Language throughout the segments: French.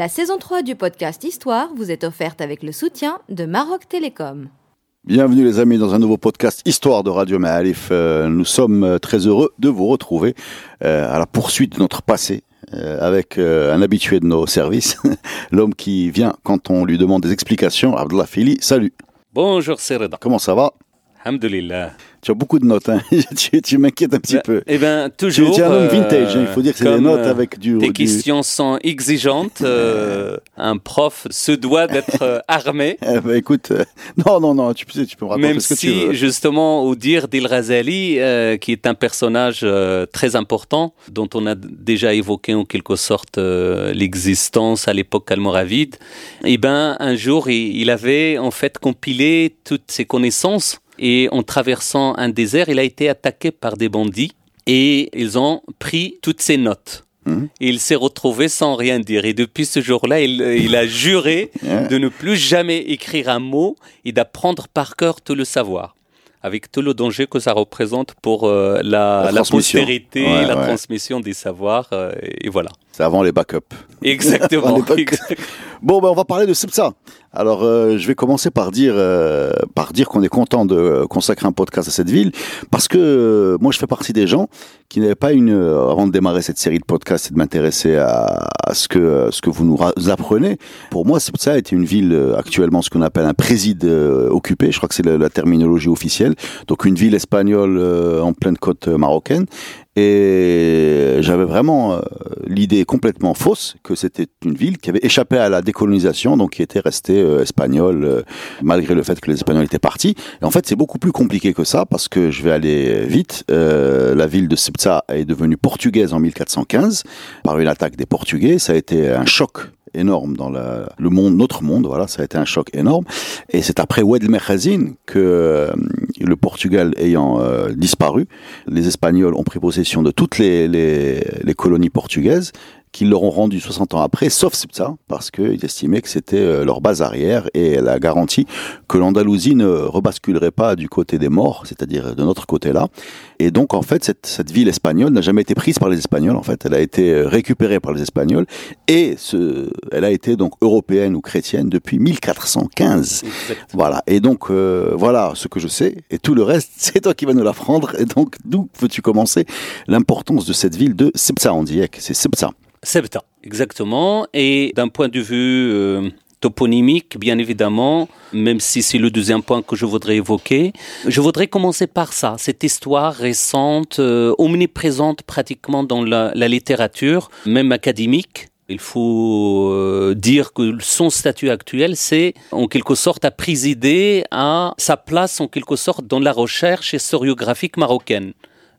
La saison 3 du podcast Histoire vous est offerte avec le soutien de Maroc Télécom. Bienvenue les amis dans un nouveau podcast Histoire de Radio Ma'alif. Euh, nous sommes euh, très heureux de vous retrouver euh, à la poursuite de notre passé euh, avec euh, un habitué de nos services, l'homme qui vient quand on lui demande des explications. Abdullah Fili, salut. Bonjour Sereda. Comment ça va? Alhamdulillah. Tu as beaucoup de notes, hein. tu, tu m'inquiètes un petit Ben, peu. Eh ben, toujours. tu es un homme euh, vintage, hein. il faut dire que c'est des notes euh, avec du... Du- questions sont exigeantes. euh, un prof se doit d'être armé. Eh ben, écoute, euh, non, non, non, tu, peux- tu peux me raconter Même ce que tu si, veux. justement, au dire d'Il Razali, qui est un personnage très important, dont on a déjà évoqué en quelque sorte l'existence à l'époque almoravide, eh ben, un jour, il, il avait en fait compilé toutes ses connaissances et en traversant un désert, il a été attaqué par des bandits et ils ont pris toutes ses notes. Mhm. Et il s'est retrouvé sans rien dire. Et depuis ce jour-là, il, il a juré de ne plus jamais écrire un mot et d'apprendre par cœur tout le savoir. Avec tout le danger que ça représente pour euh, la, La la transmission. postérité, Ouais, la ouais. transmission des savoirs. euh, et voilà. C'est avant les backups. Exactement. Exact- Bon, ben, on va parler de Sebsa. Alors, euh, je vais commencer par dire, euh, par dire qu'on est content de euh, consacrer un podcast à cette ville, parce que euh, moi, je fais partie des gens qui n'avaient pas une, avant de démarrer cette série de podcasts et de m'intéresser à, à ce que ce que vous nous apprenez. Pour moi, Sebsa est une ville actuellement ce qu'on appelle un préside occupé. Je crois que c'est la, la terminologie officielle. Donc, une ville espagnole en pleine côte marocaine. Et j'avais vraiment euh, l'idée complètement fausse que c'était une ville qui avait échappé à la décolonisation, donc qui était restée euh, espagnole euh, malgré le fait que les Espagnols étaient partis. Et en fait, c'est beaucoup plus compliqué que ça parce que je vais aller vite. La ville de Ceuta est devenue portugaise en 1415 par une attaque des Portugais. Ça a été un choc énorme dans la- le monde, notre monde. Voilà, ça a été un choc énorme. Et c'est après Oued el Merrazin que euh, le Portugal ayant euh, disparu, les Espagnols ont pris possession de toutes les, les, les colonies portugaises qu'ils leur ont rendu 60 ans après, sauf Ceuta, parce qu'ils estimaient que c'était euh, leur base arrière et la garantie que l'Andalousie ne rebasculerait pas du côté des morts, c'est-à-dire de notre côté-là. Et donc, en fait, cette, cette ville espagnole n'a jamais été prise par les Espagnols, en fait. Elle a été euh, récupérée par les Espagnols et ce, elle a été donc européenne ou chrétienne depuis 1415. Exact. Voilà. Et donc, euh, voilà ce que je sais. Et tout le reste, c'est toi qui vas nous l'apprendre. Et donc, d'où veux-tu commencer? L'importance de cette ville de Sebsa On dit que c'est Sebsa. Septa, exactement. Et d'un point de vue euh, toponymique, bien évidemment, même si c'est le deuxième point que je voudrais évoquer, je voudrais commencer par ça, cette histoire récente, euh, omniprésente pratiquement dans la, la littérature, même académique. Il faut euh, dire que son statut actuel, c'est en quelque sorte à présider à sa place en quelque sorte dans la recherche historiographique marocaine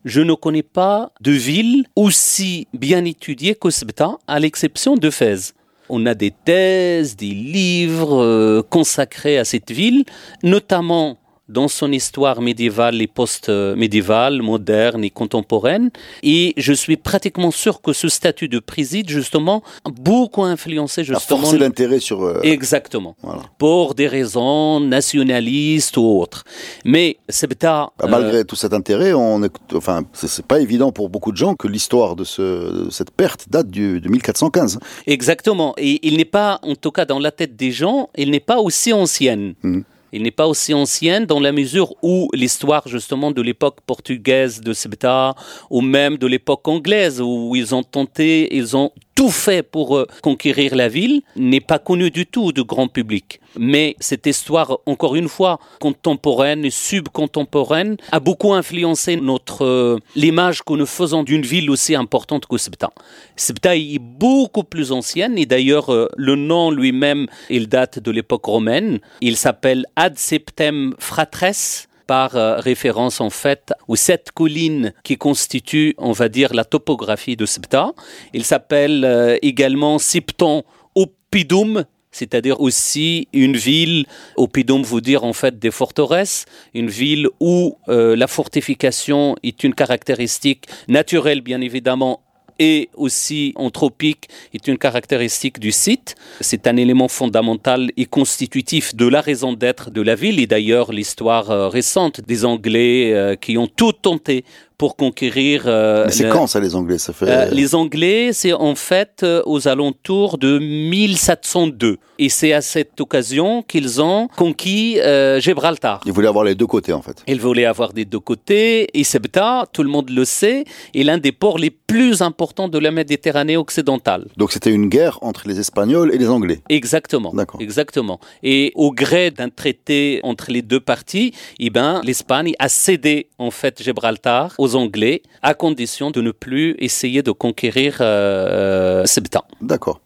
je ne connais pas de ville aussi bien étudiée que Ceuta, à l'exception de Fès. On a des thèses, des livres euh, consacrés à cette ville, notamment dans son histoire médiévale et post-médiévale, moderne et contemporaine. Et je suis pratiquement sûr que ce statut de préside, justement, a beaucoup influencé A justement... forcé l'intérêt sur. euh, Exactement. Voilà. Pour des raisons nationalistes ou autres. Mais Ceuta... Bah, Malgré tout cet intérêt, on est, enfin, c'est pas évident pour beaucoup de gens que l'histoire de, ce, de cette perte date du, de 1415. Exactement. Et il n'est pas, en tout cas dans la tête des gens, il n'est pas aussi ancienne. Mhm. Il n'est pas aussi ancienne dans la mesure où l'histoire justement de l'époque portugaise de Ceuta ou même de l'époque anglaise où ils ont tenté, ils ont tout fait pour euh, conquérir la ville n'est pas connue du tout du grand public. Mais cette histoire, encore une fois, contemporaine et subcontemporaine, a beaucoup influencé notre euh, l'image que nous faisons d'une ville aussi importante que Ceuta. Ceuta est beaucoup plus ancienne et d'ailleurs euh, le nom lui-même, il date de l'époque romaine. Il s'appelle Ad Septem Fratres par euh, référence en fait aux sept collines qui constituent, on va dire, la topographie de Ceuta. Il s'appelle euh, également Septon Oppidum c'est-à-dire aussi une ville, au Pidum vous dire en fait des forteresses, une ville où euh, la fortification est une caractéristique naturelle bien évidemment et aussi anthropique est une caractéristique du site. C'est un élément fondamental et constitutif de la raison d'être de la ville et d'ailleurs l'histoire euh, récente des Anglais euh, qui ont tout tenté pour conquérir. Euh, Mais c'est quand ça les Anglais? Ça fait... Euh, les Anglais, c'est en fait euh, aux alentours de 1702. Et c'est à cette occasion qu'ils ont conquis Gibraltar. Ils voulaient avoir les deux côtés en fait. Ils voulaient avoir des deux côtés. Et Ceuta, tout le monde le sait, est l'un des ports les plus importants de la Méditerranée occidentale. Donc c'était une guerre entre les Espagnols et les Anglais? Exactement. D'accord. Exactement. Et au gré d'un traité entre les deux parties, eh ben, l'Espagne a cédé en fait Gibraltar aux Anglais à condition de ne plus essayer de conquérir euh, Ceuta. D'accord.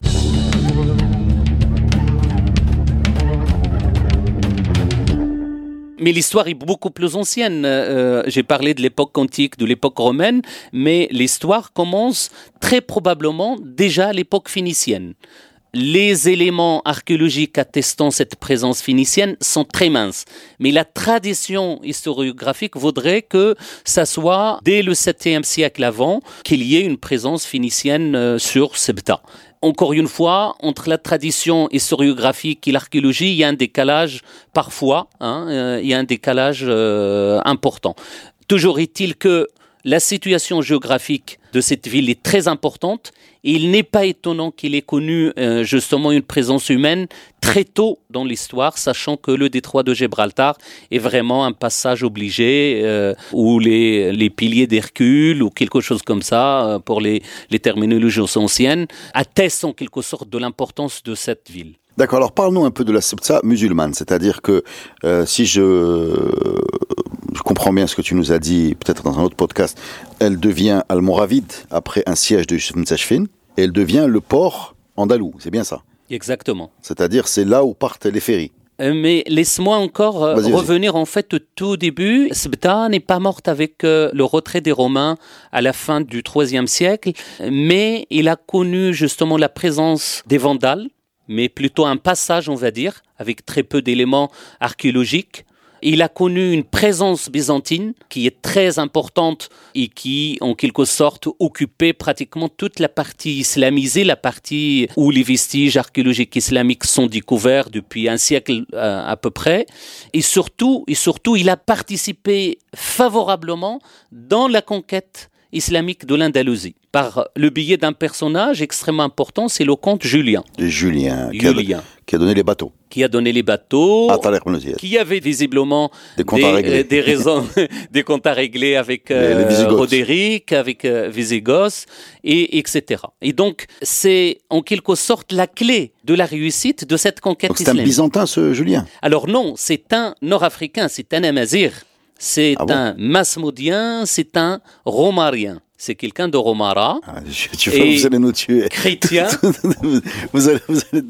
Mais l'histoire est beaucoup plus ancienne. Euh, J'ai parlé de l'époque antique, de l'époque romaine, mais l'histoire commence très probablement déjà à l'époque phénicienne. Les éléments archéologiques attestant cette présence phénicienne sont très minces, mais la tradition historiographique voudrait que ça soit dès le 7e siècle avant qu'il y ait une présence phénicienne euh, sur Ceuta encore une fois, entre la tradition historiographique et l'archéologie, il y a un décalage parfois, hein, euh, il y a un décalage euh, important. Toujours est-il que la situation géographique de cette ville est très importante et il n'est pas étonnant qu'il ait connu euh, justement une présence humaine très tôt dans l'histoire, sachant que le détroit de Gibraltar est vraiment un passage obligé euh, où les, les piliers d'Hercule ou quelque chose comme ça, euh, pour les, les terminologies anciennes, attestent en quelque sorte de l'importance de cette ville. D'accord, alors parle-nous un peu de la Septa musulmane, c'est-à-dire que euh, si je, je comprends bien ce que tu nous as dit, peut-être dans un autre podcast, elle devient Almoravide après un siège de Yusuf Mtsachfin, et elle devient le port andalou, c'est bien ça? Exactement. C'est-à-dire c'est là où partent les ferries. Euh, Mais laisse-moi encore euh, revenir en fait au tout début. Sbta n'est pas morte avec euh, le retrait des Romains à la fin du IIIe siècle, mais il a connu justement la présence des Vandales, mais plutôt un passage, on va dire, avec très peu d'éléments archéologiques. Il a connu une présence byzantine qui est très importante et qui, en quelque sorte, occupait pratiquement toute la partie islamisée, la partie où les vestiges archéologiques islamiques sont découverts depuis un siècle euh, à peu près. Et surtout, et surtout, il a participé favorablement dans la conquête islamique de l'Andalousie par le biais d'un personnage extrêmement important, c'est le comte Julien. Julien, qui a, Julien, qui a donné les bateaux. qui a donné les bateaux, À qui avait visiblement Des comptes à régler. euh, des raisons, des comptes à régler avec euh, les. Roderick, avec euh, Visigoths, et etc. Et donc, c'est en quelque sorte la clé de la réussite de cette conquête Donc c'est un byzantin ce Julien? Alors non, c'est un nord-africain, c'est un amazir, c'est Ah bon un masmoudien, c'est un romarien. C'est quelqu'un de Romara, Ah, je- tu Et- vous allez nous tuer. chrétien. vous, allez- vous allez-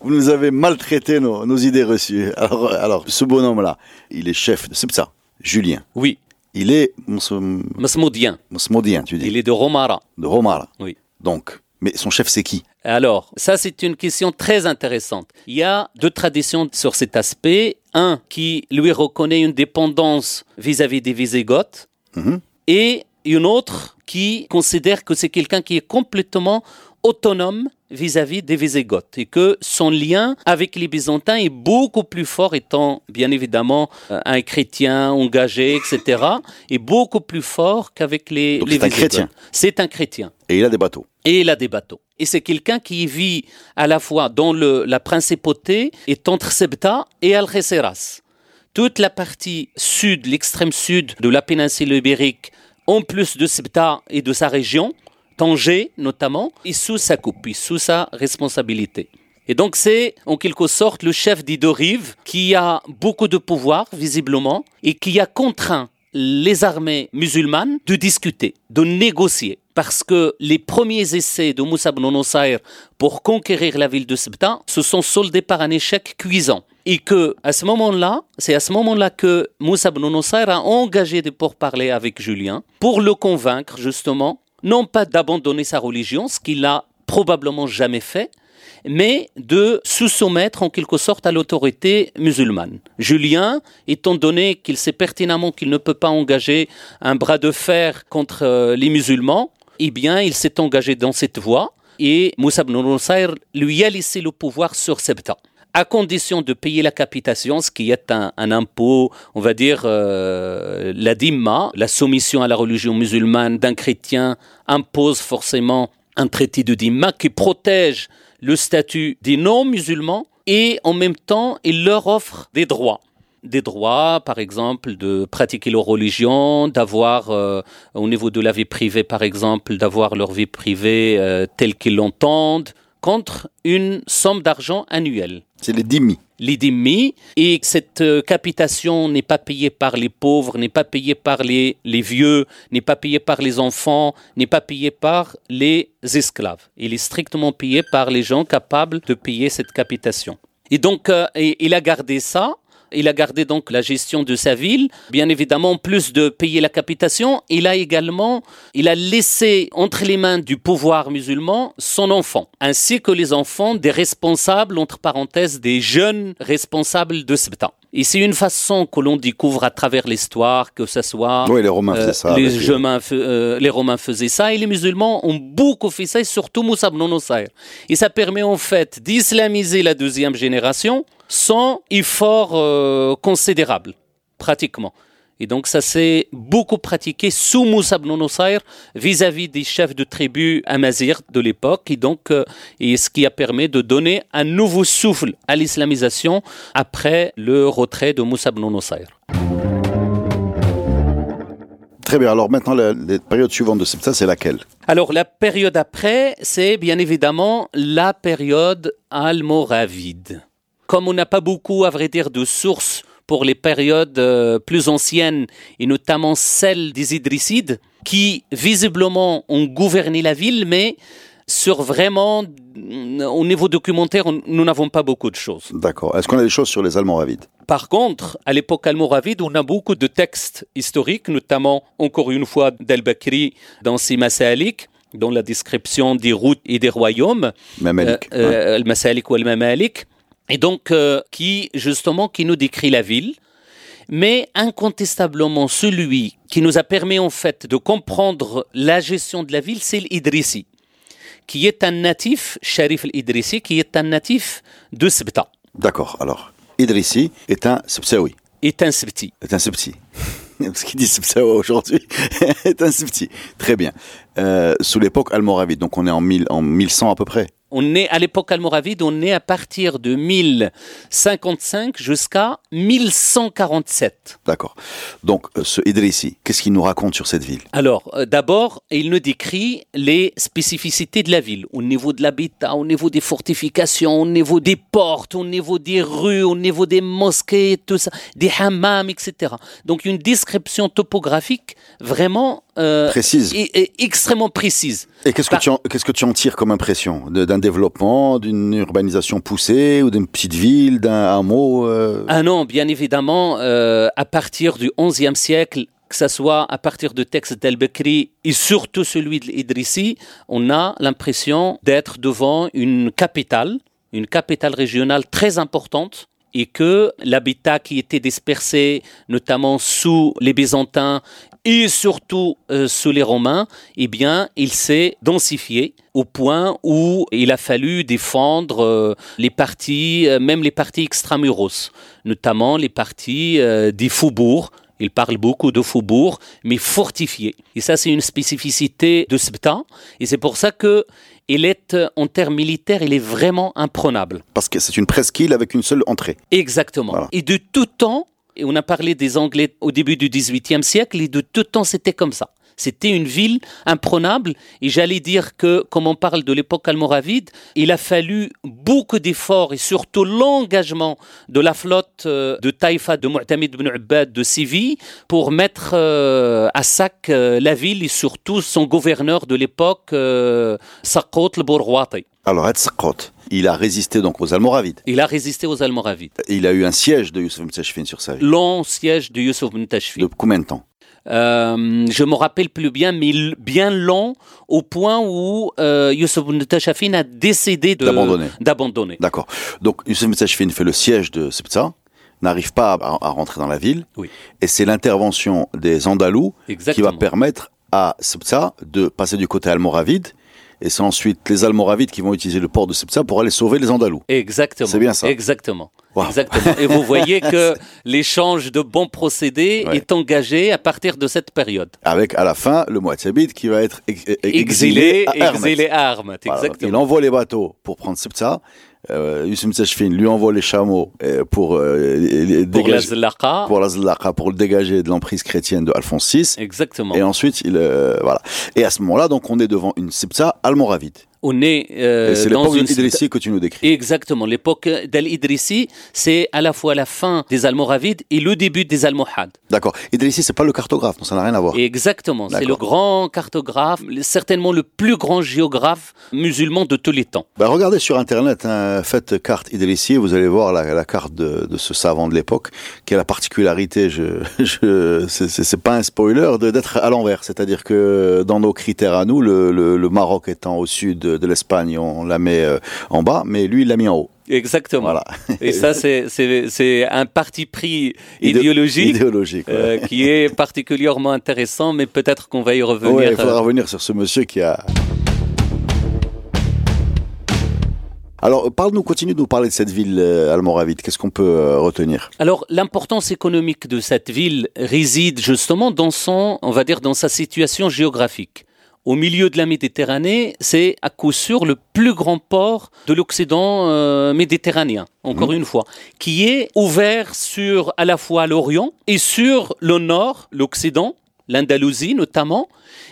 vous nous avez maltraité nos, nos idées reçues. Alors, alors ce bonhomme-là, il est chef de Sepsa, Julien. oui, Il est masmoudien. mousmodien, tu dis, Il est de Romara. de Romara. Oui. Donc, mais son chef c'est qui? Alors, ça c'est une question très intéressante. Il y a deux traditions sur cet aspect. Un qui lui reconnaît une dépendance vis-à-vis des Visigoths Mhm. et une autre qui considère que c'est quelqu'un qui est complètement autonome vis-à-vis des Visigoths et que son lien avec les Byzantins est beaucoup plus fort étant bien évidemment euh, un chrétien engagé, etc. est beaucoup plus fort qu'avec les, Donc les c'est un Visigoths. chrétien. C'est un chrétien Et il a des bateaux. et il a des bateaux. Et c'est quelqu'un qui vit à la fois dans la principauté et entre Ceuta et Algeciras. Toute la partie sud, l'extrême sud de la péninsule ibérique, en plus de Ceuta et de sa région, Tanger notamment, est sous sa coupe, est sous sa responsabilité. Et donc c'est en quelque sorte le chef des deux rives qui a beaucoup de pouvoir visiblement et qui a contraint les armées musulmanes de discuter, de négocier. Parce que les premiers essais de Moussa ibn Nusayr pour conquérir la ville de Ceuta se sont soldés par un échec cuisant. Et que, à ce moment-là, c'est à ce moment-là que Moussa ibn Nusayr a engagé des pourparlers avec Julien pour le convaincre, justement, non pas d'abandonner sa religion, ce qu'il a probablement jamais fait, mais de se soumettre en quelque sorte à l'autorité musulmane. Julien, étant donné qu'il sait pertinemment qu'il ne peut pas engager un bras de fer contre euh, les musulmans, eh bien, il s'est engagé dans cette voie et Moussa ibn Nusayr lui a laissé le pouvoir sur Sebta à condition de payer la capitation, ce qui est un, impôt, on va dire, euh, la dimma, la soumission à la religion musulmane d'un chrétien impose forcément un traité de dimma qui protège le statut des non-musulmans et en même temps, il leur offre des droits des droits, par exemple, de pratiquer leur religion, d'avoir, euh, au niveau de la vie privée, par exemple, d'avoir leur vie privée euh, telle qu'ils l'entendent, contre une somme d'argent annuelle. C'est les dimi. Les. Et cette euh, capitation n'est pas payée par les pauvres, n'est pas payée par les, les vieux, n'est pas payée par les enfants, n'est pas payée par les esclaves. Il est strictement payé par les gens capables de payer cette capitation. Et donc, il a gardé ça il a gardé donc la gestion de sa ville. Bien évidemment, en plus de payer la capitation, il a également, il a laissé entre les mains du pouvoir musulman son enfant, ainsi que les enfants des responsables, entre parenthèses, des jeunes responsables de temps. Et c'est une façon que l'on découvre à travers l'histoire, que ce soit... Oui, les Romains faisaient ça. Les, euh, les Romains faisaient ça et les musulmans ont beaucoup fait ça, et surtout Moussa ibn Et ça permet en fait d'islamiser la deuxième génération sans effort euh, considérable, pratiquement. Et donc ça s'est beaucoup pratiqué sous Moussa ibn Nusayr vis-à-vis des chefs de tribu amazirs de l'époque et donc euh, et ce qui a permis de donner un nouveau souffle à l'islamisation après le retrait de Moussa ibn Nusayr. Très bien. Alors maintenant, la, période suivante de Septa, c'est laquelle? Alors la période après, c'est bien évidemment la période almoravide. Comme on n'a pas beaucoup, à vrai dire, de sources pour les périodes euh, plus anciennes, et notamment celles des Idrissides, qui visiblement ont gouverné la ville, mais sur vraiment, au niveau documentaire, nous n'avons pas beaucoup de choses. D'accord. Est-ce qu'on a des choses sur les Almoravides? Par contre, à l'époque almoravide, on a beaucoup de textes historiques, notamment, encore une fois, d'Al-Bakri dans ses Masalik, dans la description des routes et des royaumes. Mamalik. Euh, euh, Al-Masalik ou Al-Mamalik et donc euh, qui justement qui nous décrit la ville, mais incontestablement celui qui nous a permis en fait de comprendre la gestion de la ville, c'est l'Idrissi, qui est un natif, Sharif l'Idrissi, qui est un natif de Sibta. D'accord, alors Idrissi est un Sibtaoui. Est un Sibti. Est un Sibti. Ce qu'il dit Sibtaoui aujourd'hui est un Sibti. Très bien. Euh, sous l'époque almoravide, donc on est en, en 1100 à peu près on est à l'époque almoravide, on est à partir de 1055 jusqu'à 1147. D'accord. Donc euh, ce Idrissi, qu'est-ce qu'il nous raconte sur cette ville? Alors euh, d'abord, il nous décrit les spécificités de la ville au niveau de l'habitat, au niveau des fortifications, au niveau des portes, au niveau des rues, au niveau des mosquées, tout ça, des hammams, etc. Donc une description topographique vraiment euh, précise et, extrêmement précise. Et qu'est-ce que, tu en, qu'est-ce que tu en tires comme impression D'un développement, d'une urbanisation poussée ou d'une petite ville, d'un hameau euh? Ah non, bien évidemment, euh, à partir du XIe siècle, que ce soit à partir de textes d'Al-Bakri et surtout celui de l'Idrissi, on a l'impression d'être devant une capitale, une capitale régionale très importante et que l'habitat qui était dispersé, notamment sous les Byzantins et surtout euh, sous les Romains, eh bien, il s'est densifié au point où il a fallu défendre euh, les parties, euh, même les parties extramuros, notamment les parties des faubourgs. Il parle beaucoup de faubourgs, mais fortifiés. Et ça, c'est une spécificité de ce temps. Et c'est pour ça que il est, en termes militaires, il est vraiment imprenable. Parce que c'est une presqu'île avec une seule entrée. Exactement. Et de tout temps, et on a parlé des Anglais au début du XVIIIe siècle, et de tout temps, c'était comme ça. C'était une ville imprenable et j'allais dire que, comme on parle de l'époque almoravide, il a fallu beaucoup d'efforts et surtout l'engagement de la flotte euh, de Taïfa, de Mu'tamid ibn Ubbad, de Séville pour mettre euh, à sac euh, la ville et surtout son gouverneur de l'époque, Sakot al-Bourwati. Alors, Sakot, il a résisté donc aux Almoravides. Il a résisté aux Almoravides. Il a eu un siège de Youssef Mtashfin sur sa ville. Long siège de Youssef Mtashfin. De combien de temps? Euh, je me rappelle plus bien, mais bien long au point où euh, Youssef ibn Tashafin a décidé de- D'abandonner. d'abandonner. D'accord. Donc, Youssef Metsachfin fait le siège de Sebza, n'arrive pas à, à rentrer dans la ville. Oui. Et c'est l'intervention des Andalous qui va permettre à Sebza de passer du côté almoravide. Et c'est ensuite les Almoravides qui vont utiliser le port de Sebza pour aller sauver les Andalous. Exactement. C'est bien ça. Exactement. Wow. Exactement. Et vous voyez que l'échange de bons procédés Ouais. est engagé à partir de cette période. Avec à la fin le Moatzabide qui va être ex- ex- Exilé, à exilé à. Voilà, Exactement. il envoie les bateaux pour prendre Sebza. Euh, Youssef Metsachfin lui envoie les chameaux euh, pour, euh, Pour la dégager- pour la Zlaqa, pour le dégager de l'emprise chrétienne de Alphonse VI. Exactement. Et ensuite, il, euh, voilà. Et à ce moment-là, donc, on est devant une Sebza almoravide. On est euh, c'est l'époque l'Idrissi que tu nous décris. Exactement. L'époque d'Al-Idrissi, c'est à la fois la fin des Almoravides et le début des Almohades. D'accord. Idrissi, c'est pas le cartographe, ça n'a rien à voir. Exactement. C'est le grand cartographe, certainement le plus grand géographe musulman de tous les temps. Bah, regardez sur Internet, hein, faites carte Idrissi, vous allez voir la, la carte de, de ce savant de l'époque, qui a la particularité, je, je, c'est- pas un spoiler, d'être à l'envers. C'est-à-dire que dans nos critères à nous, le, le- le Maroc étant au sud de, de l'Espagne, on la met euh, en bas, mais lui, il l'a mis en haut. Exactement. Voilà. Et ça, c'est- un parti pris Idé- idéologique Idéologique. ouais. euh, qui est particulièrement intéressant, mais peut-être qu'on va y revenir. Ouais, il faudra euh, revenir sur ce monsieur qui a. Alors, parle-nous, continue de nous parler de cette ville almoravide. Qu'est-ce qu'on peut euh, retenir? Alors, l'importance économique de cette ville réside justement dans son, on va dire, dans sa situation géographique. Au milieu de la Méditerranée, c'est à coup sûr le plus grand port de l'Occident euh, méditerranéen, encore une fois, qui est ouvert sur à la fois l'Orient et sur le Nord, l'Occident, l'Andalousie notamment.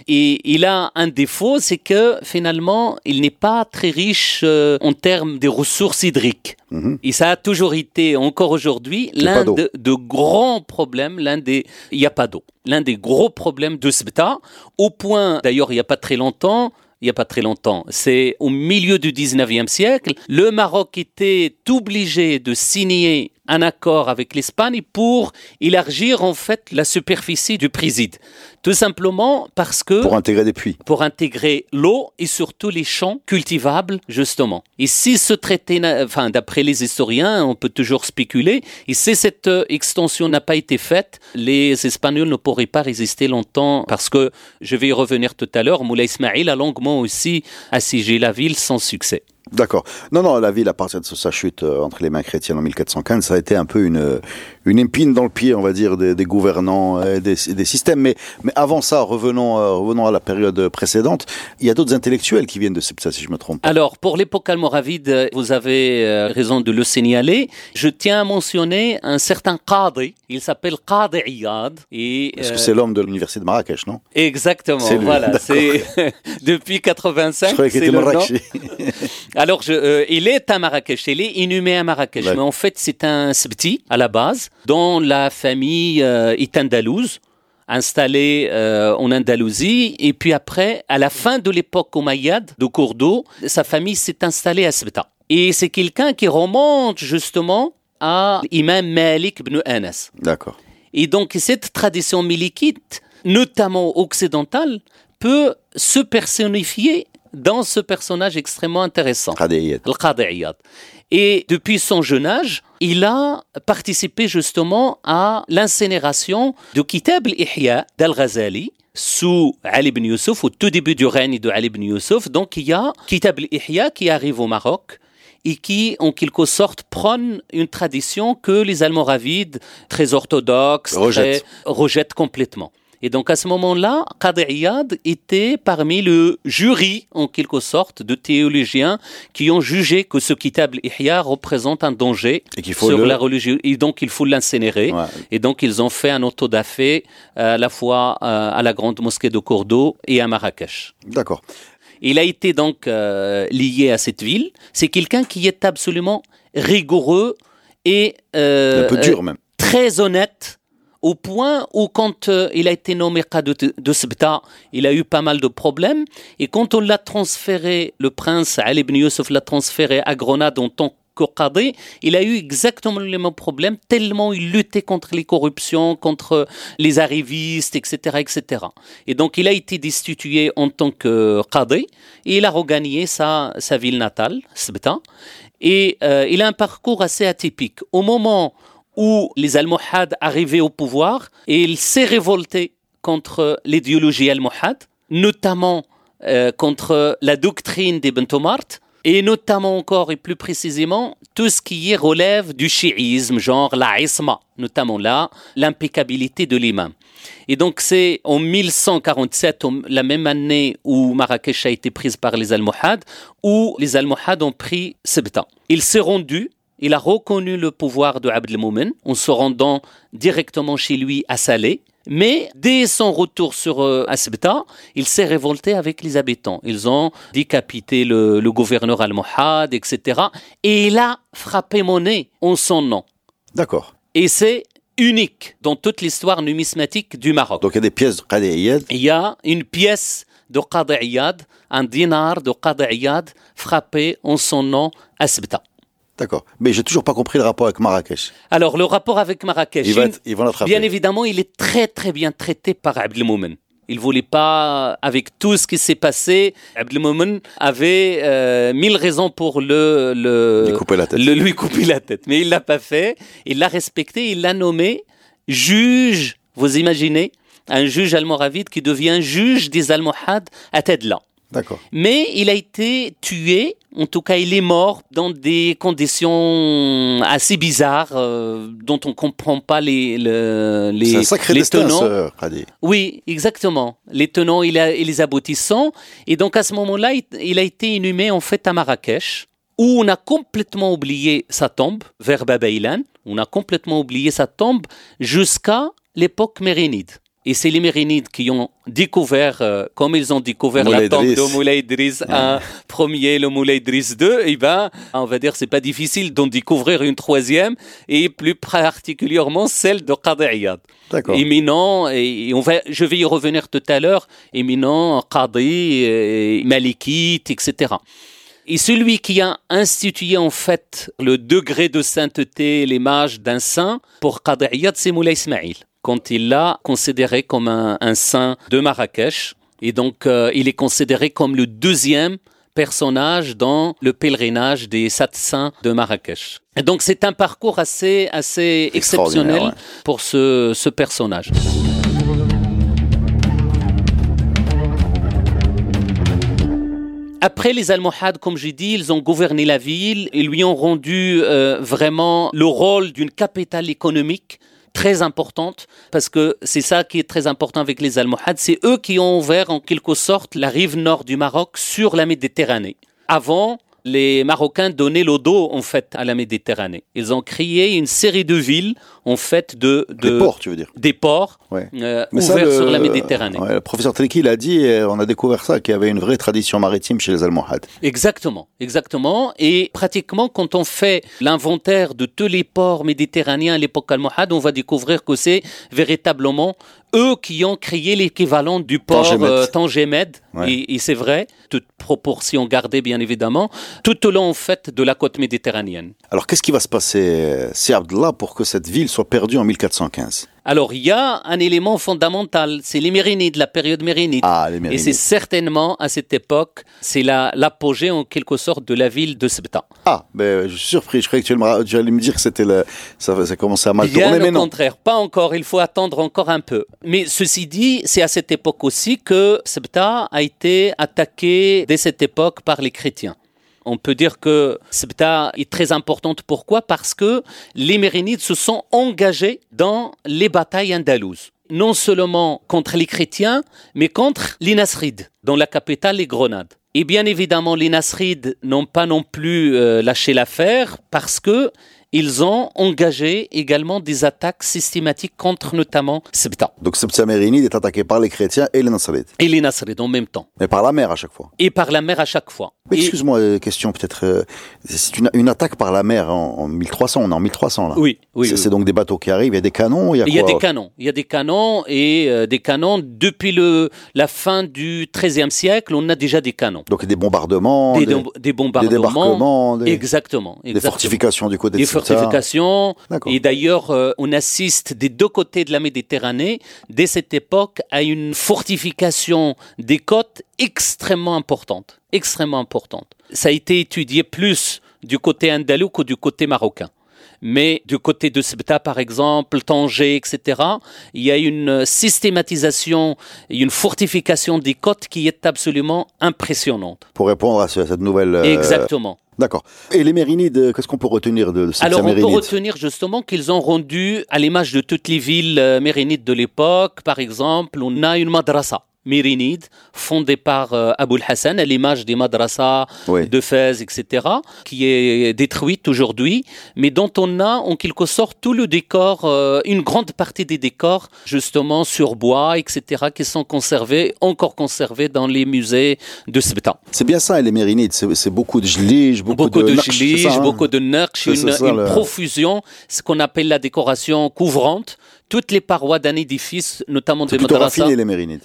Et il a un défaut, c'est que finalement, il n'est pas très riche euh, en termes des ressources hydriques. Mhm. Et ça a toujours été, encore aujourd'hui, l'un de, de grands problèmes, l'un des... Il n'y a pas d'eau. L'un des gros problèmes de Sbta, au point, d'ailleurs, il n'y a pas très longtemps, il n'y a pas très longtemps, c'est au milieu du 19e siècle, le Maroc était obligé de signer un accord avec l'Espagne pour élargir en fait la superficie du préside. Tout simplement parce que Pour intégrer des puits. pour intégrer l'eau et surtout les champs cultivables, justement. Et si ce traité, enfin, d'après les historiens, on peut toujours spéculer, et si cette euh, extension n'a pas été faite, les Espagnols ne pourraient pas résister longtemps, parce que, je vais y revenir tout à l'heure, Moulay Ismail a longuement aussi assiégé la ville sans succès. D'accord. Non, non, la ville, à partir de sa chute euh, entre les mains chrétiennes en 1415, ça a été un peu une, une épine dans le pied, on va dire, des, des gouvernants et des, des systèmes. Mais, mais avant ça, revenons, euh, revenons à la période précédente. Il y a d'autres intellectuels qui viennent de Sebza, si je me trompe. Alors, pour l'époque almoravide, euh, vous avez euh, raison de le signaler. Je tiens à mentionner un certain Qadi. Il s'appelle Qadi Iyad. Et, Parce que euh, c'est l'homme de l'université de Marrakech, non? Exactement, voilà. C'est depuis 85. Je était le. Marrakech. Alors, je, euh, il est à Marrakech, il est inhumé à Marrakech, Ouais. mais en fait, c'est un Sbti à la base, dont la famille euh, est andalouse, installée euh, en Andalousie, et puis après, à la fin de l'époque omeyyade de Cordoue, sa famille s'est installée à Sbta. Et c'est quelqu'un qui remonte justement à Imam Malik ibn Anas. D'accord. Et donc cette tradition milikite, notamment occidentale, peut se personnifier dans ce personnage extrêmement intéressant. Al-Qadi. Et depuis son jeune âge, il a participé justement à l'incinération du Kitab al-Ihya d'Al-Ghazali sous Ali ibn Yusuf, au tout début du règne de Ali ibn Yusuf. Donc il y a Kitab al-Ihya qui arrive au Maroc et qui, en quelque sorte, prône une tradition que les Almoravides, très orthodoxes, Rejettent. très- rejettent complètement. Et donc à ce moment-là, Qadi Iyad était parmi le jury, en quelque sorte, de théologiens qui ont jugé que ce Kitab al-Ihya représente un danger Et qu'il faut sur le- la religion. Et donc il faut l'incinérer. Ouais. Et donc ils ont fait un autodafé euh, à la fois euh, à la grande mosquée de Cordoue et à Marrakech. D'accord. Il a été donc euh, lié à cette ville. C'est quelqu'un qui est absolument rigoureux et euh, Un peu dur, même. très honnête au point où quand euh, il a été nommé Qadi de, Sbta, il a eu pas mal de problèmes et quand on l'a transféré, le prince Ali ibn Youssef l'a transféré à Grenade en tant il a eu exactement le même problème, tellement il luttait contre les corruptions, contre les arrivistes, etc., etc. Et donc, il a été destitué en tant que Qadi, et il a regagné sa, sa ville natale, Sbta. Et euh, il a un parcours assez atypique. Au moment où les Almohades arrivaient au pouvoir, et il s'est révolté contre l'idéologie almohade, notamment euh, contre la doctrine des Bentomart, et notamment encore et plus précisément tout ce qui relève du chiisme, genre la isma, notamment là, l'impeccabilité de l'imam. Et donc c'est en 1147, la même année où Marrakech a été prise par les Almohades, où les Almohades ont pris Sebta. Il s'est rendu, il a reconnu le pouvoir de Abd al en se rendant directement chez lui à Salé, mais dès son retour sur euh, Asbeta, il s'est révolté avec les habitants. Ils ont décapité le, gouverneur al-Mohad, etc. Et il a frappé monnaie en son nom. D'accord. Et c'est unique dans toute l'histoire numismatique du Maroc. Donc il y a des pièces de Qadi Il y a une pièce de Qadi un dinar de Qadi frappé en son nom Asbeta. D'accord. Mais j'ai toujours pas compris le rapport avec Marrakech. Alors, le rapport avec Marrakech. Ils, vont. Bien évidemment, il est très, très bien traité par Abdelmoumen. Il voulait pas, avec tout ce qui s'est passé, Abdelmoumen avait euh, mille raisons pour le, le, lui couper la tête. Le, lui couper la tête. Mais il l'a pas fait. Il l'a respecté. Il l'a nommé juge. Vous imaginez? Un juge almoravide qui devient juge des Almohades à Tedla. Mais il a été tué, en tout cas il est mort dans des conditions assez bizarres euh, dont on ne comprend pas les, les, un sacré les tenants. oui, exactement. Les tenants et, les aboutissants. Et donc à ce moment-là, il, a été inhumé en fait à Marrakech où on a complètement oublié sa tombe, vers Babaïlan, on a complètement oublié sa tombe jusqu'à l'époque mérinide. Et c'est les Mérinides qui ont découvert, euh, comme ils ont découvert la tombe de Moulay Idriss un premier, le Moulay Idriss 2, et eh ben, on va dire, c'est pas difficile d'en découvrir une troisième, et plus particulièrement celle de Qadi D'accord. Éminent, et on va, je vais y revenir tout à l'heure, éminent, Qadi, Malikite, etc. Et celui qui a institué en fait le degré de sainteté, l'image d'un saint, pour Qadi c'est Moulay Ismail quand il l'a considéré comme un, saint de Marrakech. Et donc, euh, il est considéré comme le deuxième personnage dans le pèlerinage des sept saints de Marrakech. Et donc, c'est un parcours assez, assez exceptionnel pour ce, ce personnage. Après les Almohades, comme j'ai dit, ils ont gouverné la ville et lui ont rendu euh, vraiment le rôle d'une capitale économique très importante parce que c'est ça qui est très important avec les Almohades. C'est eux qui ont ouvert en quelque sorte la rive nord du Maroc sur la Méditerranée. Avant, les Marocains donnaient le dos en fait à la Méditerranée. Ils ont créé une série de villes en fait de, de des ports, tu veux dire? Des ports euh, ouverts sur la Méditerranée. le professeur Triki l'a dit, on a découvert ça, qu'il y avait une vraie tradition maritime chez les Almohades. Exactement, exactement. Et pratiquement, quand on fait l'inventaire de tous les ports méditerranéens à l'époque almohade, on va découvrir que c'est véritablement eux qui ont créé l'équivalent du port Tangemed. Euh, et, c'est vrai, toute proportion gardée bien évidemment, tout au long en fait de la côte méditerranéenne. Alors qu'est-ce qui va se passer, c'est Abdullah, pour que cette ville soit perdue en 1415 alors, il y a un élément fondamental, c'est les Mérinides, la période Mérinide. Ah, les Mérinides. Et c'est certainement, à cette époque, c'est l'apogée en quelque sorte de la ville de Sebta. Ah, ben, je suis surpris, je croyais que tu allais me dire que c'était ça, ça commençait à mal Bien tourner, mais au contraire, pas encore, il faut attendre encore un peu. Mais ceci dit, c'est à cette époque aussi que Sebta a été attaqué dès cette époque par les chrétiens. On peut dire que Sebta est très importante. Pourquoi? Parce que les Mérinides se sont engagés dans les batailles andalouses. Non seulement contre les chrétiens, mais contre les Nasrides, dont la capitale est Grenade. Et bien évidemment, les Nasrides n'ont pas non plus euh, lâché l'affaire parce que ils ont engagé également des attaques systématiques contre notamment Sebta. Donc Sebta Mérinide est attaqué par les chrétiens et les Nasrides. Et les Nasrides en même temps. Mais par la mer à chaque fois. Et par la mer à chaque fois. Excuse-moi, euh, question peut-être. Euh, c'est une, attaque par la mer en, 1300, on est en 1300 là. Oui, oui. C'est donc des bateaux qui arrivent, il y a des canons, il y a Il y a des canons, il y a des canons et euh, des canons depuis le, la fin du XIIIe siècle, on a déjà des canons. Donc des bombardements. Des, des, bombardements. Des débarquements. Exactement, Des fortifications du côté de fortifications. Et d'ailleurs, on assiste des deux côtés de la Méditerranée, dès cette époque, à une fortification des côtes extrêmement importante extrêmement importante. Ça a été étudié plus du côté andalou que du côté marocain. Mais du côté de Sebta, par exemple, Tanger, etc., il y a une systématisation, une fortification des côtes qui est absolument impressionnante. Pour répondre à cette nouvelle... Euh, Exactement. D'accord. Et les Mérinides, qu'est-ce qu'on peut retenir de, ces Alors, on peut retenir justement qu'ils ont rendu, à l'image de toutes les villes euh, mérinides de l'époque, par exemple, on a une madrasa Mérinide, fondée par euh, Abul Hassan, à l'image des madrasas de Fès, etc., qui est détruite aujourd'hui, mais dont on a en quelque sorte tout le décor, euh, une grande partie des décors, justement sur bois, etc., qui sont conservés, encore conservés dans les musées de Sbeta. C'est bien ça, les Mérinides, c'est beaucoup de jlige, beaucoup, beaucoup, de, de hein? beaucoup de une profusion, ce qu'on appelle la décoration couvrante, toutes les parois d'un édifice, notamment des madrasas.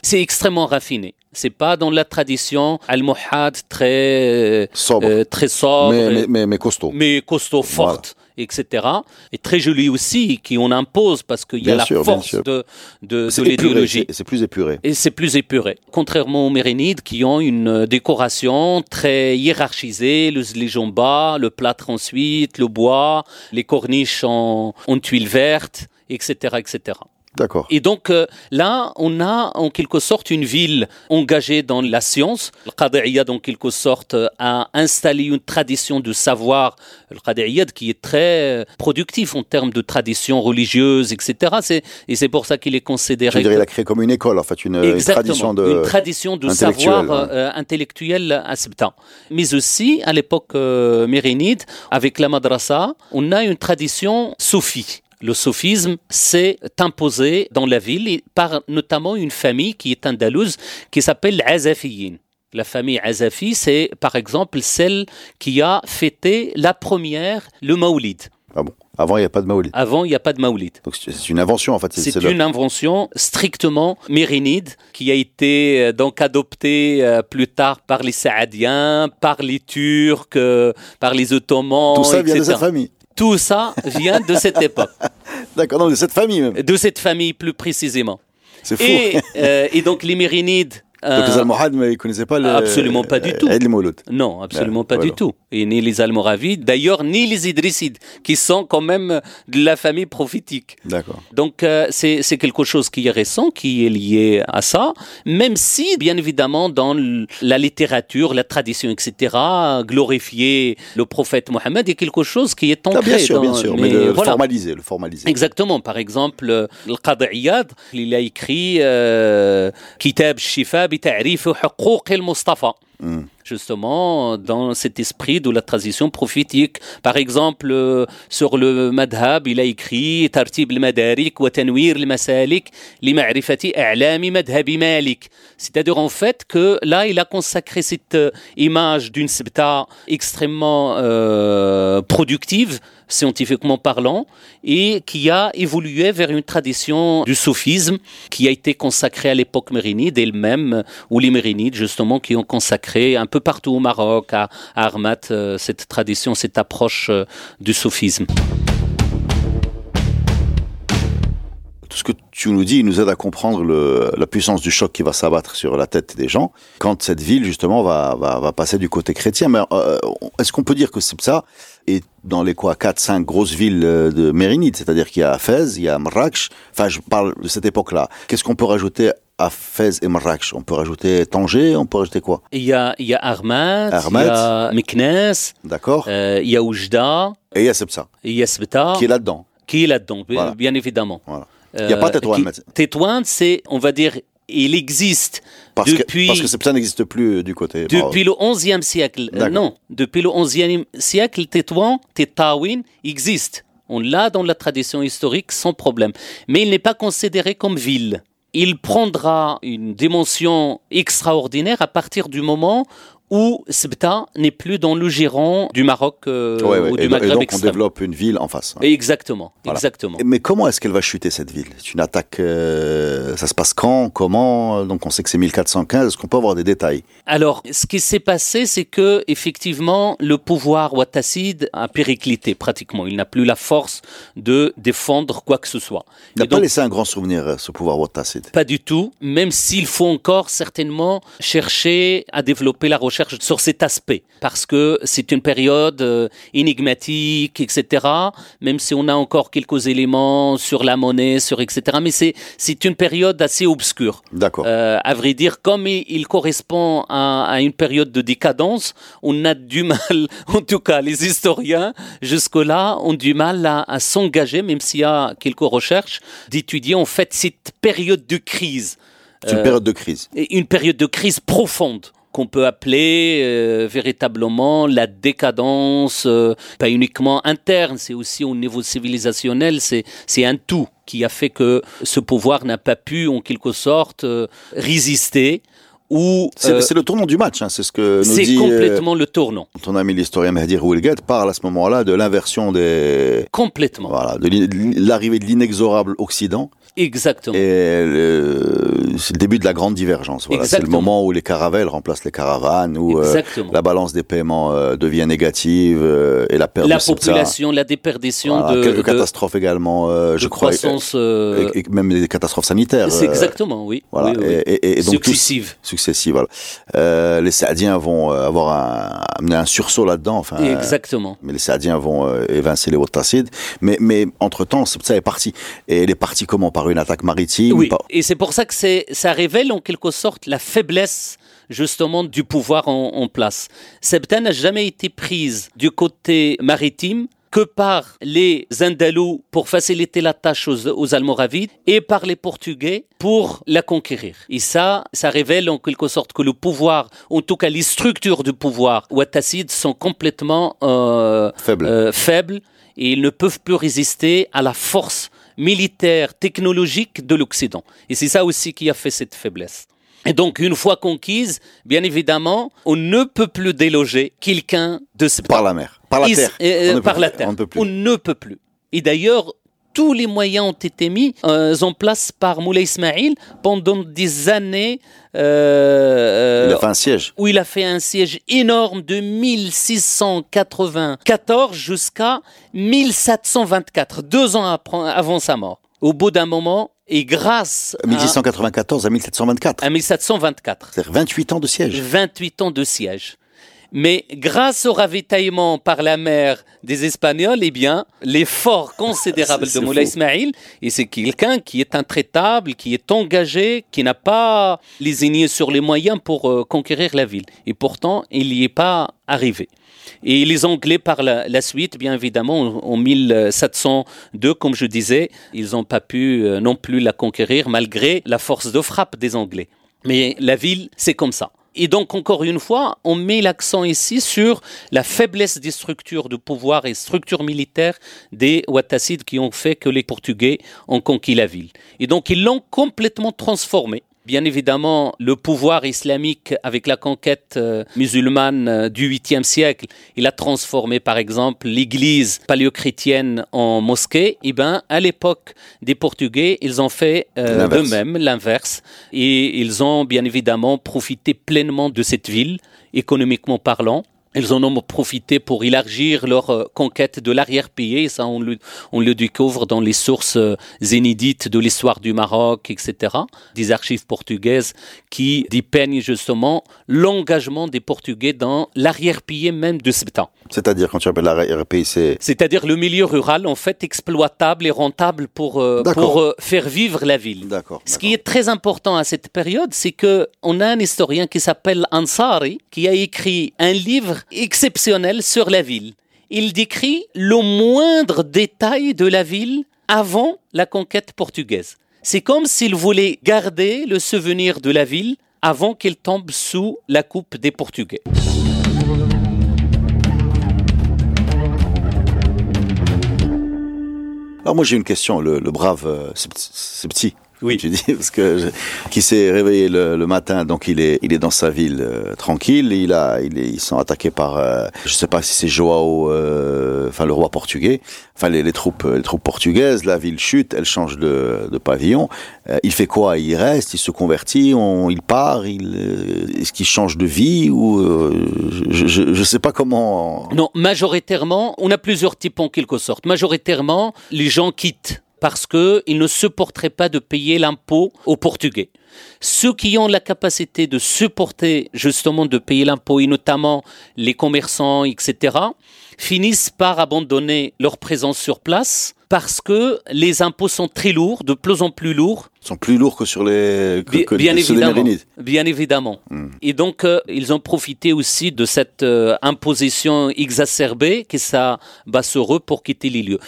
C'est extrêmement raffiné. C'est pas dans la tradition al-muhad très sobre, euh, très sobre, mais, mais, mais, costaud, mais costaud, forte. etc. Et très joli aussi, qui on impose parce qu'il y a la force de, de, de l'idéologie. C'est plus épuré. Et c'est plus épuré. Contrairement aux Mérinides qui ont une décoration très hiérarchisée, le, les bas, le plâtre ensuite, le bois, les corniches en, en tuiles vertes etc., etc. D'accord. Et donc euh, là, on a en quelque sorte une ville engagée dans la science. Le Qada'iyad, en quelque sorte, a installé une tradition de savoir, le Qada'iyad, qui est très productif en termes de tradition religieuse, etc. Et c'est pour ça qu'il est considéré. Je dirais, il a créé comme une école, en fait, une, tradition de. Une tradition de savoir euh, intellectuel à Sebta. Mais aussi, à l'époque euh, mérinide, avec la madrasa, on a une tradition soufie. Le sophisme s'est imposé dans la ville par notamment une famille qui est andalouse qui s'appelle Azafiyin. La famille Azafi, c'est par exemple celle qui a fêté la première, le Maoulid. Ah bon? Avant, il n'y a pas de Maoulid. Avant, il n'y a pas de Maoulid. Donc, c'est une invention, en fait. C'est une invention strictement mérinide qui a été euh, donc adoptée euh, plus tard par les Saadiens, par les Turcs, euh, par les Ottomans. Tout ça vient de cette famille. Tout ça vient de cette époque. D'accord, non, de cette famille même. De cette famille plus précisément. C'est fou. Et, euh, et donc les Mérinides donc les Almohades, mais ils connaissaient pas le. Absolument pas du tout. Mouloud. Non, absolument pas du tout. Et ni les Almoravides, d'ailleurs, ni les Idrissides, qui sont quand même de la famille prophétique. D'accord. Donc euh, c'est quelque chose qui est récent, qui est lié à ça, même si, bien évidemment, dans la littérature, la tradition, etc., glorifier le prophète Mohammed, il y a quelque chose qui est ancré. Ah, bien sûr, bien sûr, mais, le, formaliser, le formaliser. Exactement. Par exemple, le Qad'iyad, il a écrit euh, Kitab Shifa بتعريف حقوق المصطفى justement dans cet esprit de la transition prophétique. Par exemple, euh, sur le madhab, il a écrit ترتيب المدارك وتنوير المسالك لمعرفة أعلام مذهب مالك. C'est-à-dire en fait que là, il a consacré cette euh, image d'une sebta extrêmement euh, productive scientifiquement parlant, et qui a évolué vers une tradition du soufisme qui a été consacrée à l'époque mérinide elle-même, ou les mérinides justement qui ont consacré un peu partout au Maroc, à, Armat, euh, cette tradition, cette approche euh, du soufisme. Tout ce que tu nous dis nous aide à comprendre la puissance du choc qui va s'abattre sur la tête des gens quand cette ville justement va, va, passer du côté chrétien. Mais euh, est-ce qu'on peut dire que c'est ça est dans les quoi 4 5 grosses villes de Mérinide, c'est-à-dire qu'il y a Fès, il y a Marrakech. Enfin, je parle de cette époque-là. Qu'est-ce qu'on peut rajouter à Fès et Marrakech? On peut rajouter Tanger, on peut rajouter quoi? Il y a, il y a Armat, il y a Meknes, D'accord. Euh, il y a Oujda. Et il y a Sebta. Et il y a Sebta. Qui est là-dedans. Qui est là-dedans, bien évidemment. Voilà. Il n'y a pas euh, Tétouan. Tétouan, c'est, on va dire, il existe Parce depuis, que, parce que Sebsa n'existe plus euh, du côté. depuis le 11e siècle. Euh, non, depuis le 11e siècle, Tétouan, Tétawin existe. On l'a dans la tradition historique sans problème. Mais il n'est pas considéré comme ville. Il prendra une dimension extraordinaire à partir du moment où Sebta n'est plus dans le giron du Maroc euh, Ouais, ouais. ou Et, du et Maghreb donc on développe une ville en face. Exactement, Voilà. exactement. Mais comment est-ce qu'elle va chuter cette ville? C'est une attaque. euh, ça se passe quand Comment? Donc on sait que c'est 1415. Est-ce qu'on peut avoir des détails? Alors, ce qui s'est passé, c'est que effectivement, le pouvoir ouattacide a périclité pratiquement. Il n'a plus la force de défendre quoi que ce soit. Il n'a Et pas donc, laissé un grand souvenir, euh, ce pouvoir Ouattacide. Pas du tout, même s'il faut encore certainement chercher à développer la recherche sur cet aspect, parce que c'est une période euh, énigmatique, etc. Même si on a encore quelques éléments sur la monnaie, sur etc. Mais c'est c'est une période assez obscure. D'accord. Euh, à vrai dire, comme il, il correspond à, à une période de décadence, on a du mal, en tout cas les historiens jusque-là ont du mal à, à s'engager, même s'il y a quelques recherches, d'étudier en fait cette période de crise, c'est une euh, période de crise. et une période de crise profonde qu'on peut appeler euh, véritablement la décadence, euh, pas uniquement interne, c'est aussi au niveau civilisationnel, c'est c'est un tout qui a fait que ce pouvoir n'a pas pu en quelque sorte euh, résister ou C'est c'est le tournant du match, hein, c'est ce que nous c'est dit euh, complètement le tournant, ton ami l'historien Mehdi Rouilguet parle à ce moment-là de l'inversion des... complètement, Voilà, de l'arrivée de l'inexorable Occident exactement. et le- c'est le début de la grande divergence. Voilà, c'est le moment où les caravelles remplacent les caravanes, où euh, la balance des paiements euh, devient négative euh, et la perte La de population, la déperdition Voilà, de, quelques de- catastrophes également, euh, je crois, euh, et, et même des catastrophes sanitaires. c'est euh, exactement, oui. Voilà, oui, oui. Et, et- et donc tous Successive. successifs. Voilà. Euh, les Saadiens vont avoir un, amener un sursaut là-dedans. Enfin, Exactement. mais les Saadiens vont euh, évincer les Ouattacides. Mais, mais entre-temps, ça est parti. Et elle est partie comment? Par une attaque maritime Oui, par- et c'est pour ça que c'est, ça révèle en quelque sorte la faiblesse justement du pouvoir en, en place. Sebta n'a jamais été prise du côté maritime que par les Andalous pour faciliter la tâche aux, aux Almoravides et par les Portugais pour la conquérir. Et ça, ça révèle en quelque sorte que le pouvoir, en tout cas les structures du pouvoir ouattacides sont complètement euh, Faible. euh, faibles et ils ne peuvent plus résister à la force militaire, technologique de l'Occident. Et c'est ça aussi qui a fait cette faiblesse. Et donc, une fois conquise, bien évidemment, on ne peut plus déloger quelqu'un de ce Par la mer. Par la Is- terre. euh, On ne peut par plus- la terre. On ne peut plus. On ne peut plus. Et d'ailleurs, tous les moyens ont été mis euh, en place par Moulay Ismail pendant des années euh, Il euh, a fait un siège. où il a fait un siège énorme de 1694 jusqu'à 1724, deux ans avant sa mort. Au bout d'un moment, et grâce à, 1694 à 1724. à 1724, C'est-à-dire 28 ans de siège. 28 ans de siège. Mais grâce au ravitaillement par la mer des Espagnols, eh bien, l'effort considérable de Moulay. Ismail, et c'est quelqu'un qui est intraitable, qui est engagé, qui n'a pas lésigné sur les moyens pour euh, conquérir la ville. Et pourtant, il n'y est pas arrivé. Et les Anglais, par la, la suite, bien évidemment, en, en 1702, comme je disais, ils n'ont pas pu euh, non plus la conquérir malgré la force de frappe des Anglais. Mais la ville, c'est comme ça. Et donc, encore une fois, on met l'accent ici sur la faiblesse des structures de pouvoir et structures militaires des Ouattacides qui ont fait que les Portugais ont conquis la ville. Et donc, ils l'ont complètement transformée. Bien évidemment, le pouvoir islamique, avec la conquête euh, musulmane euh, du 8e siècle, il a transformé, par exemple, l'église paléochrétienne en mosquée. Et ben, à l'époque des Portugais, ils ont fait euh, L'inverse. eux-mêmes l'inverse. Et ils ont bien évidemment profité pleinement de cette ville, économiquement parlant. Ils en ont profité pour élargir leur euh, conquête de l'arrière-pays. Ça, on le, on le découvre dans les sources euh, zénidites de l'histoire du Maroc, etc. Des archives portugaises qui dépeignent justement l'engagement des Portugais dans l'arrière-pays même de Sebta. C'est-à-dire, quand tu appelles la c'est. C'est-à-dire le milieu rural, en fait, exploitable et rentable pour, euh, pour euh, faire vivre la ville. D'accord. Ce qui est très important à cette période, c'est que on a un historien qui s'appelle Ansari, qui a écrit un livre exceptionnel sur la ville. Il décrit le moindre détail de la ville avant la conquête portugaise. C'est comme s'ils voulaient garder le souvenir de la ville avant qu'elle tombe sous la coupe des Portugais. Alors moi j'ai une question, le, brave, euh, c'est petit. Oui. Tu dis parce que je- qui s'est réveillé le, le matin, donc il est il est dans sa ville euh, tranquille. Il a il est, ils sont attaqués par euh, je sais pas si c'est Joao, euh, enfin le roi portugais, enfin les, les troupes les troupes portugaises. La ville chute, elle change de, de pavillon. Euh, il fait quoi? Il reste, il se convertit, on, il part, il euh, est-ce qu'il change de vie ou euh, je, je je sais pas comment. Non, majoritairement, on a plusieurs types en quelque sorte. Majoritairement, les gens quittent parce qu'ils ne supporteraient pas de payer l'impôt aux Portugais. Ceux qui ont la capacité de supporter justement de payer l'impôt, et notamment les commerçants, etc., finissent par abandonner leur présence sur place parce que les impôts sont très lourds, de plus en plus lourds, Ils sont plus lourds que sur les que, Bi- que bien ceux évidemment. Bien. Hmm. Et donc, euh, ils ont profité aussi de cette euh, imposition exacerbée que ça bat sur eux pour quitter les lieux.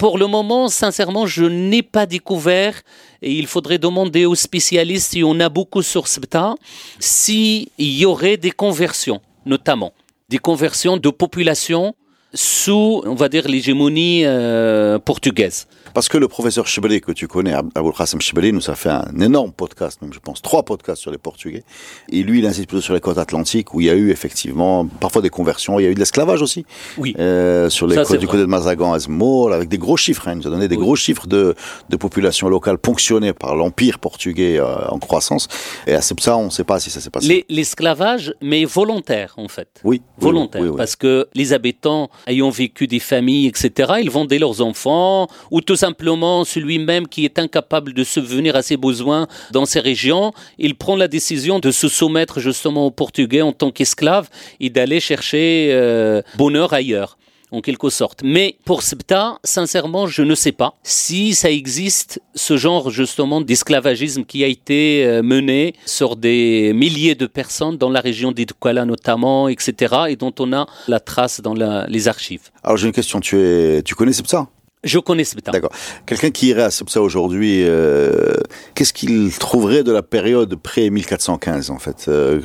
Pour le moment, sincèrement, je n'ai pas découvert, et il faudrait demander aux spécialistes, et on a beaucoup sur Sbta, s'il y aurait des conversions, notamment. Des conversions de population sous, on va dire, l'hégémonie euh, portugaise. Parce que le professeur Chibali que tu connais, Ab- Aboul Qassem Chibali, nous a fait un énorme podcast, même je pense trois podcasts sur les Portugais. Et lui, il insiste plutôt sur les côtes atlantiques où il y a eu effectivement parfois des conversions, il y a eu de l'esclavage aussi. Oui. Euh, sur les Ça, côtes du vrai. côté de Mazagan, Azmol, avec des gros chiffres. Hein, il nous a donné des Oui. gros chiffres de, de population locale ponctionnée par l'empire portugais euh, en croissance. Et à ça, on ne sait pas si ça s'est passé. Les- L'esclavage, mais volontaire, en fait. Oui, oui, volontaire, oui, oui. parce que les habitants ayant vécu des familles, etc., ils vendaient leurs enfants, ou tout simplement celui même qui est incapable de subvenir à ses besoins dans ces régions, il prend la décision de se soumettre justement aux Portugais en tant qu'esclave et d'aller chercher euh, bonheur ailleurs en quelque sorte. Mais pour Septa, sincèrement, je ne sais pas si ça existe ce genre justement d'esclavagisme qui a été euh, mené sur des milliers de personnes dans la région d'Idukala notamment, etc., et dont on a la trace dans les archives. Alors j'ai une question, tu, connais Sepsa Je connais Septa. D'accord. Quelqu'un qui irait à Sepsa aujourd'hui, euh, qu'est-ce qu'il trouverait de la période pré-1415 en fait euh,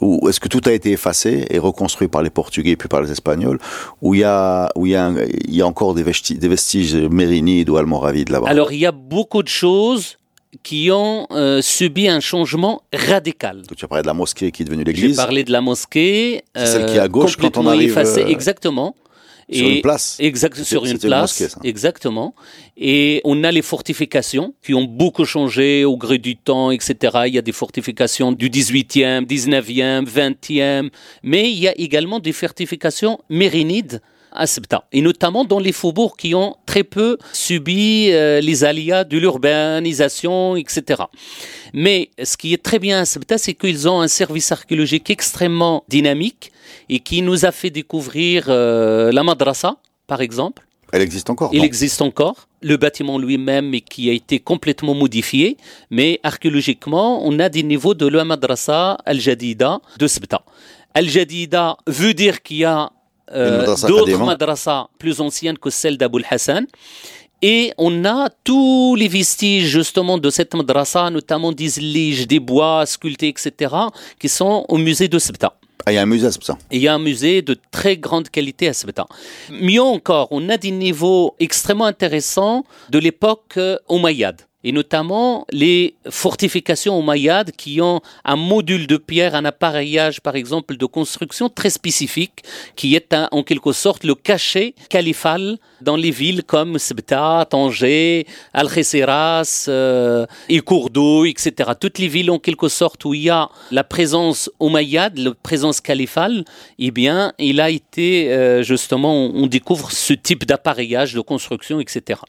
Ou est-ce que tout a été effacé et reconstruit par les Portugais puis par les Espagnols Ou il y a, où il y a, un- il y a encore des vestiges, des vestiges mérinides ou almoravides là-bas? Alors, il y a beaucoup de choses qui ont euh, subi un changement radical. Tu as parlé de la mosquée qui est devenue J'ai l'église. parlé de la mosquée. Celle qui est à gauche quand on arrive, effacée, euh, exactement. Sur une place. Exact, sur une place. mosquée. Exactement. Et on a les fortifications qui ont beaucoup changé au gré du temps, etc. Il y a des fortifications du 18e, 19e, 20e. Mais il y a également des fortifications mérinides à Septa, et notamment dans les faubourgs qui ont très peu subi euh, les aléas de l'urbanisation, etc. Mais ce qui est très bien à Septa, c'est qu'ils ont un service archéologique extrêmement dynamique et qui nous a fait découvrir euh, la madrasa, par exemple. Elle existe encore Il existe encore. Le bâtiment lui-même, mais qui a été complètement modifié. Mais archéologiquement, on a des niveaux de la madrasa al-Jadida de Sbta. Al-Jadida veut dire qu'il y a euh, d'autres madrasas plus anciennes que celle d'Aboul Hassan. Et on a tous les vestiges justement de cette madrasa, notamment des liges, des bois sculptés, etc., qui sont au musée de Sbta. Ah, il y a un musée à Sepsa. Et il y a un musée de très grande qualité à Sbeta. Mieux encore, on a des niveaux extrêmement intéressants de l'époque euh, omeyyade. Et notamment les fortifications omeyyades qui ont un module de pierre, un appareillage par exemple de construction très spécifique qui est en quelque sorte le cachet califal dans les villes comme Sbeta, Tanger, Algeciras, euh, et etc. Toutes les villes en quelque sorte où il y a la présence omeyyade, la présence califale, eh bien, il a été euh, justement, on découvre ce type d'appareillage, de construction, etc.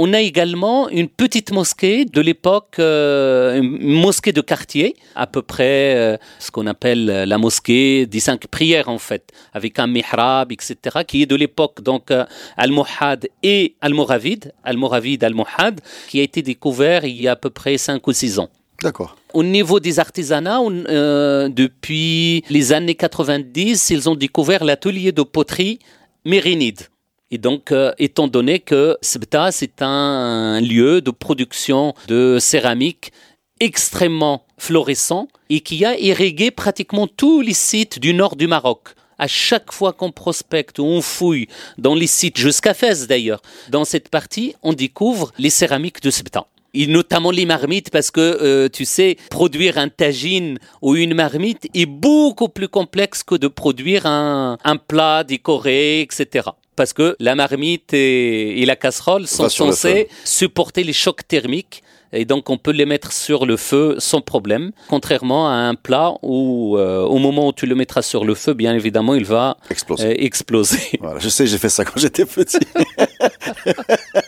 On a également une petite mosquée de l'époque, euh, une mosquée de quartier, à peu près euh, ce qu'on appelle la mosquée des cinq prières en fait, avec un mihrab, etc., qui est de l'époque donc euh, Al-Muhad et Al-Moravid, Al-Moravid, Al-Muhad, qui a été découvert il y a à peu près cinq ou six ans. D'accord. Au niveau des artisanats, on- euh, depuis les années 90, ils ont découvert l'atelier de poterie mérinide. Et donc, euh, étant donné que Sebta, c'est un lieu de production de céramique extrêmement florissant et qui a irrigué pratiquement tous les sites du nord du Maroc. À chaque fois qu'on prospecte ou on fouille dans les sites, jusqu'à Fès d'ailleurs, dans cette partie, on découvre les céramiques de Sebta. Et notamment les marmites, parce que euh, tu sais, produire un tagine ou une marmite est beaucoup plus complexe que de produire un, un plat décoré, etc parce que la marmite et, la casserole sont censées supporter les chocs thermiques et donc on peut les mettre sur le feu sans problème, contrairement à un plat où euh, au moment où tu le mettras sur le feu, bien évidemment, il va exploser. Euh, voilà, je sais, j'ai fait ça quand j'étais petit.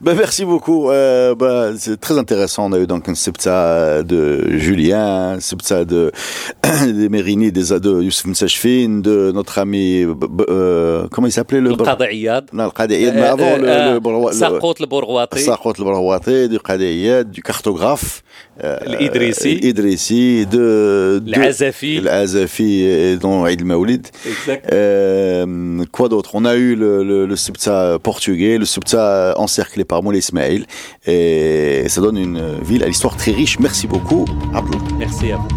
ben, merci beaucoup. Euh, ben, c'est très intéressant. On a eu donc un septa de Julien, un septa de des Mérini, des de Youssef Msachfin, de notre ami euh, comment il s'appelait le Qadi mais avant le le, le, le du Qadiyat, du cartographe. Euh, de. L'Azafi. L'Azafi, dont Eid Maoulid. Exact. Euh, quoi d'autre? On a eu le, le, le subta portugais, le subta encerclé par Moulay Ismail. Et ça donne une ville à l'histoire très riche. Merci beaucoup. Merci à vous.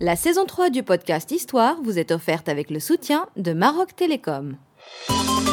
La saison 3 du podcast Histoire vous est offerte avec le soutien de Maroc Télécom.